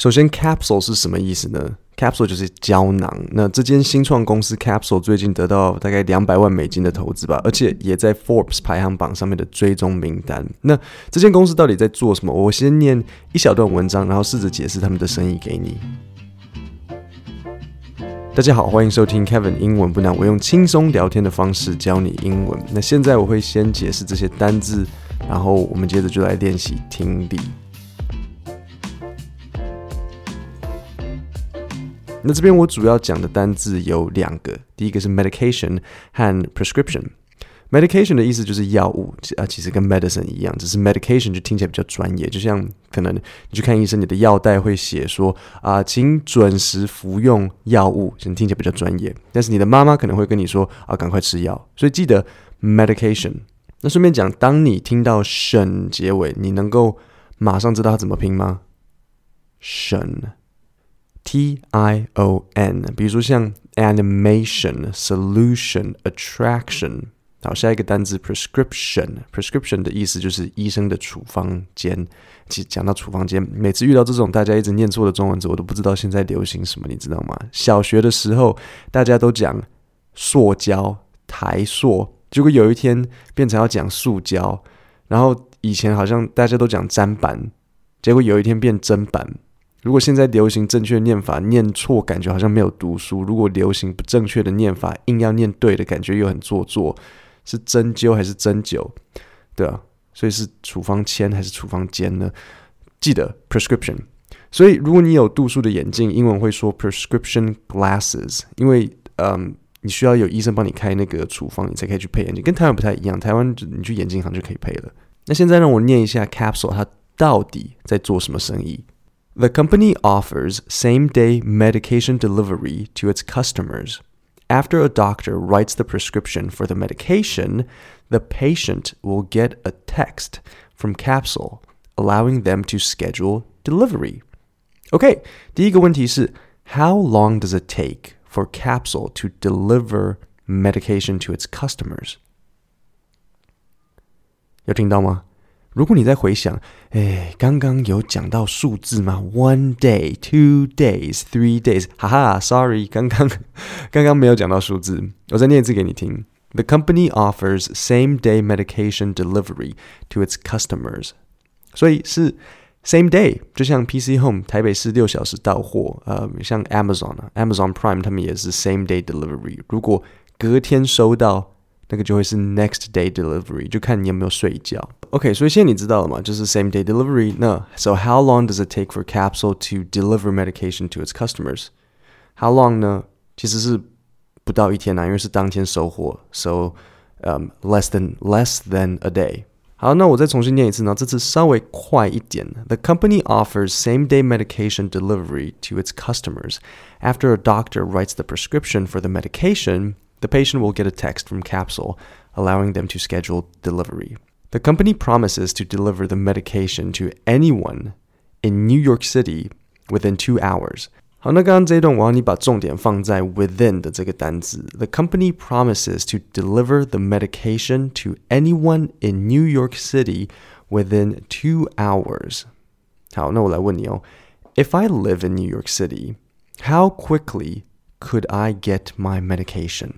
首先，capsule 是什么意思呢？capsule 就是胶囊。那这间新创公司 capsule 最近得到大概两百万美金的投资吧，而且也在 Forbes 排行榜上面的追踪名单。那这间公司到底在做什么？我先念一小段文章，然后试着解释他们的生意给你。大家好，欢迎收听 Kevin 英文不难，我用轻松聊天的方式教你英文。那现在我会先解释这些单字，然后我们接着就来练习听力。那这边我主要讲的单字有两个，第一个是 medication 和 prescription。medication 的意思就是药物啊，其实跟 medicine 一样，只是 medication 就听起来比较专业，就像可能你去看医生，你的药袋会写说啊，请准时服用药物，听起来比较专业。但是你的妈妈可能会跟你说啊，赶快吃药。所以记得 medication。那顺便讲，当你听到 tion 结尾，你能够马上知道它怎么拼吗？tion。T I O N，比如说像 animation、solution、attraction。好，下一个单词 prescription。prescription 的意思就是医生的处方间。其实讲到处方间，每次遇到这种大家一直念错的中文字，我都不知道现在流行什么，你知道吗？小学的时候大家都讲塑胶、台塑，结果有一天变成要讲塑胶。然后以前好像大家都讲砧板，结果有一天变砧板。如果现在流行正确的念法，念错感觉好像没有读书；如果流行不正确的念法，硬要念对的感觉又很做作。是针灸还是针灸？对啊，所以是处方签还是处方笺呢？记得 prescription。所以如果你有度数的眼镜，英文会说 prescription glasses，因为嗯，你需要有医生帮你开那个处方，你才可以去配眼镜。跟台湾不太一样，台湾你去眼镜行就可以配了。那现在让我念一下 capsule，它到底在做什么生意 ？The company offers same day medication delivery to its customers. After a doctor writes the prescription for the medication, the patient will get a text from Capsule allowing them to schedule delivery. OK，第一个问题是 How long does it take for Capsule to deliver medication to its customers？有听到吗？ 如果你在回想，哎，刚刚有讲到数字吗？One day, two days, three days，哈哈，sorry，刚刚刚刚没有讲到数字，我再念一次给你听。The company offers same-day medication delivery to its customers，所以是 same day，就像 PC Home 台北市六小时到货，呃，像 Amazon 啊，Amazon Prime 他们也是 same-day delivery，如果隔天收到。那个就会是 next day delivery，就看你有没有睡觉。OK，所以现在你知道了嘛？就是 same day delivery。那 so how long does it take for Capsule to deliver medication to its customers？How long 呢？其实是不到一天呐、啊，因为是当天收货，so um less than less than a day。好，那我再重新念一次呢，这次稍微快一点。The company offers same-day medication delivery to its customers. After a doctor writes the prescription for the medication, the patient will get a text from Capsule allowing them to schedule delivery. The company promises to deliver the medication to anyone in New York City within two hours. 好，那刚刚这一段我要你把重点放在 within 的这个单词。The company promises to deliver the medication to anyone in New York City within two hours. 好，那我来问你哦，If I live in New York City, how quickly could I get my medication?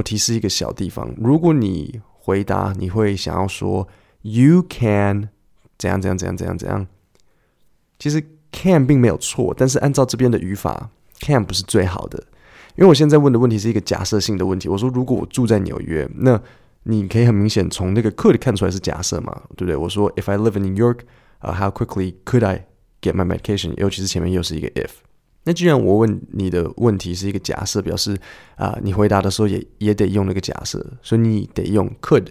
我提示一个小地方，如果你回答，你会想要说 “You can” 怎样怎样怎样怎样怎样。其实 “can” 并没有错，但是按照这边的语法，“can” 不是最好的。因为我现在问的问题是一个假设性的问题。我说，如果我住在纽约，那你可以很明显从那个 “could” 看出来是假设嘛，对不对？我说，“If I live in New York, uh, how quickly could I get my medication？” 尤其是前面又是一个 “if”。那既然我问你的问题是一个假设，表示啊、你回答的时候也也得用那个假设，所以你得用 could。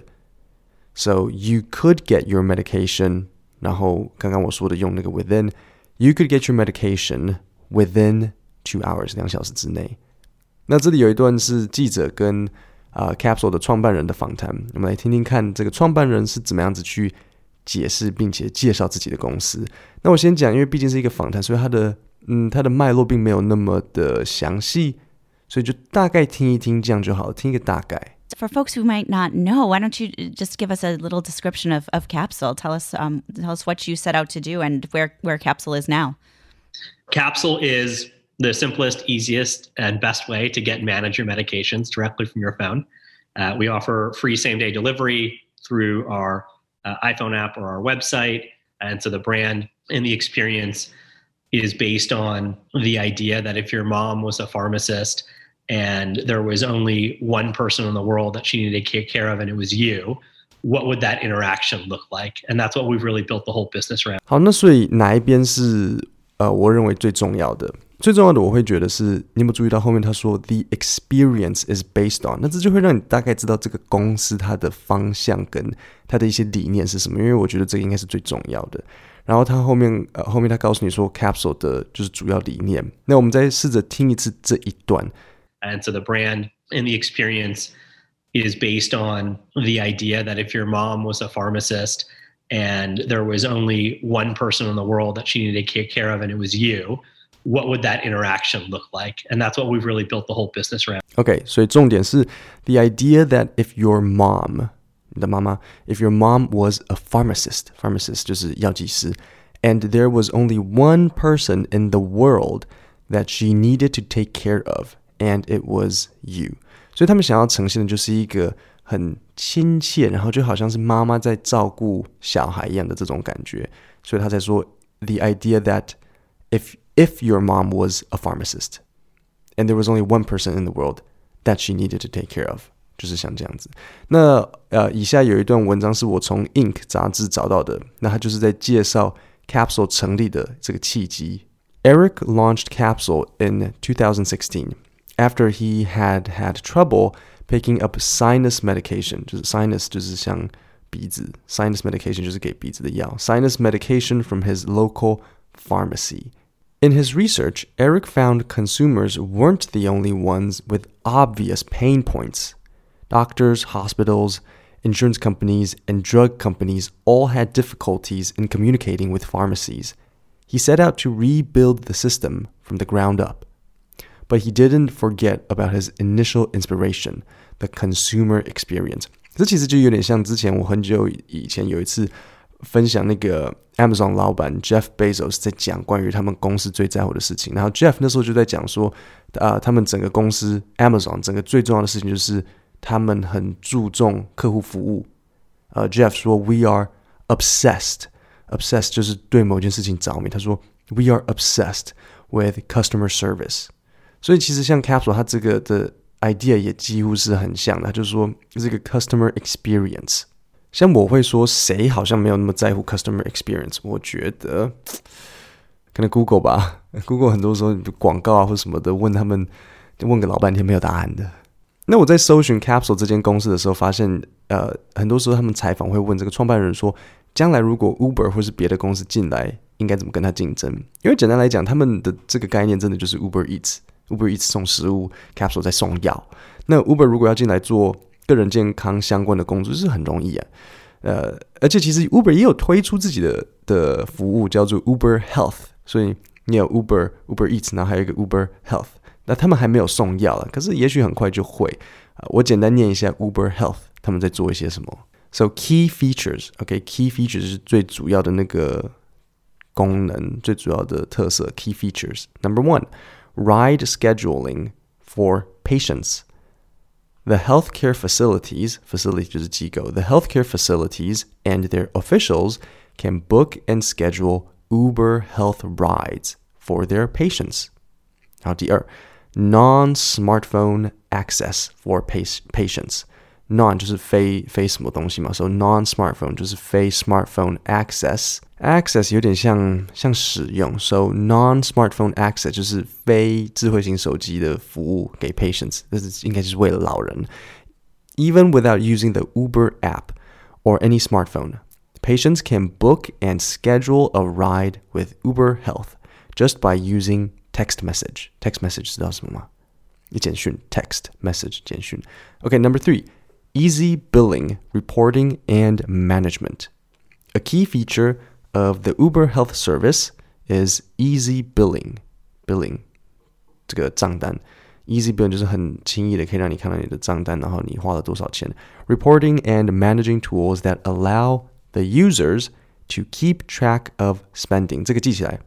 So you could get your medication，然后刚刚我说的用那个 within，you could get your medication within two hours，两小时之内。那这里有一段是记者跟啊、Capsule 的创办人的访谈，我们来听听看这个创办人是怎么样子去解释并且介绍自己的公司。那我先讲，因为毕竟是一个访谈，所以他的嗯，它的脉络并没有那么的详细，所以就大概听一听这样就好，听一个大概。For folks who might not know, why don't you just give us a little description of, of Capsule? Tell us um, tell us what you set out to do and where, where Capsule is now. Capsule is the simplest, easiest, and best way to get and manage your medications directly from your phone. Uh, we offer free same day delivery through our uh, iPhone app or our website. And so the brand and the experience is based on the idea that if your mom was a pharmacist and there was only one person in the world that she needed to take care of and it was you, what would that interaction look like? And that's what we've really built the whole business around. 好，那所以哪一边是呃，我认为最重要的？最重要的，我会觉得是，你有没有注意到后面他说 the experience is based on，那这就会让你大概知道这个公司它的方向跟它的一些理念是什么，因为我觉得这个应该是最重要的。 然后他后面呃后面他告诉你说 capsule 的就是主要理念，那我们再试着听一次这一段。And so the brand and the experience is based on the idea that if your mom was a pharmacist and there was only one person in the world that she needed to take care of and it was you, what would that interaction look like? And that's what we've really built the whole business around. Okay, 所以重点是 the idea that if your mom, the mama, if your mom was a pharmacist, pharmacist 就是药剂师, and there was only one person in the world that she needed to take care of, and it was you. 所以他们想要呈现的就是一个很亲切，然后就好像是妈妈在照顾小孩一样的这种感觉。所以他才说 the idea that if if your mom was a pharmacist and there was only one person in the world that she needed to take care of， 就是像这样子。那呃，以下有一段文章是我从 Inc 杂志找到的，那它就是在介绍 Capsule 成立的这个契机。Eric launched Capsule in 2016 after he had had trouble picking up sinus medication，就是 sinus 就是像鼻子，sinus medication 就是给鼻子的药，sinus medication from his local pharmacy。in his research, Eric found consumers weren't the only ones with obvious pain points. Doctors, hospitals, insurance companies, and drug companies all had difficulties in communicating with pharmacies. He set out to rebuild the system from the ground up. But he didn't forget about his initial inspiration, the consumer experience. 这其实就有点像之前我很久以前有一次分享那个 Amazon 老板 Jeff Bezos 在讲关于他们公司最在乎的事情，然后 Jeff 那时候就在讲说，啊、呃，他们整个公司 Amazon 整个最重要的事情就是 他们很注重客户服务。呃，Jeff 说 We are obsessed。obsessed 就是对某件事情着迷。他说 We are obsessed with customer service。所以其实像 Capsule 它这个的 idea 也几乎是很像的，就是说这个 customer experience。像我会说，谁好像没有那么在乎 customer experience？我觉得可能 Google 吧，Google 很多时候广告啊或什么的，问他们就问个老半天没有答案的。那我在搜寻 Capsule 这间公司的时候，发现呃，很多时候他们采访会问这个创办人说，将来如果 Uber 或是别的公司进来，应该怎么跟他竞争？因为简单来讲，他们的这个概念真的就是 Uber Eats，Uber Eats 送食物，Capsule 在送药。那 Uber 如果要进来做个人健康相关的工作是很容易啊，呃，而且其实 Uber 也有推出自己的的服务，叫做 Uber Health，所以你有 Uber Uber Eats，然后还有一个 Uber Health，那他们还没有送药了，可是也许很快就会。啊，我简单念一下 Uber Health 他们在做一些什么。So key features，OK，key features 是最主要的那个功能，最主要的特色。Key features number one，ride scheduling for patients。the healthcare facilities, facility 就是机构, the healthcare facilities and their officials can book and schedule Uber health rides for their patients. 好，第二 ，non-smartphone access for patients。non 就是非非什么东西嘛，所以 non smartphone 就是非 smartphone access。access 有点像像使用，so non smartphone access 就是非智慧型手机的服务给 patients，这是应该就是为了老人。Even without using the Uber app or any smartphone, patients can book and schedule a ride with Uber Health just by using text message. Text message 知道什么吗？简讯 text message 简讯。Okay, number three easy billing, reporting, and management. A key feature of the Uber Health Service is easy billing. Billing 这个账单，easy billing 就是很轻易的可以让你看到你的账单，然后你花了多少钱。Reporting and managing tools that allow the users to keep track of spending 这个记起来。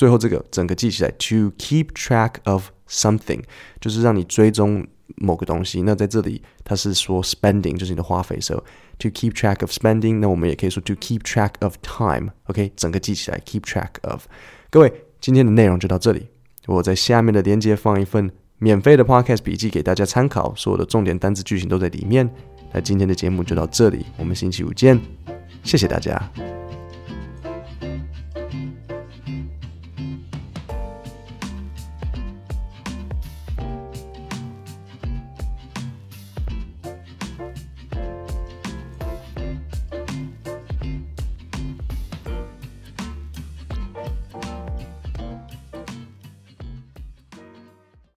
最后这个整个记起来，to keep track of something，就是让你追踪某个东西。那在这里它是说 spending，就是你的花费。So to keep track of spending，那我们也可以说 to keep track of time。OK，整个记起来，keep track of。各位，今天的内容就到这里。我在下面的链接放一份免费的 podcast 笔记给大家参考，所有的重点单词句型都在里面。那今天的节目就到这里，我们星期五见，谢谢大家。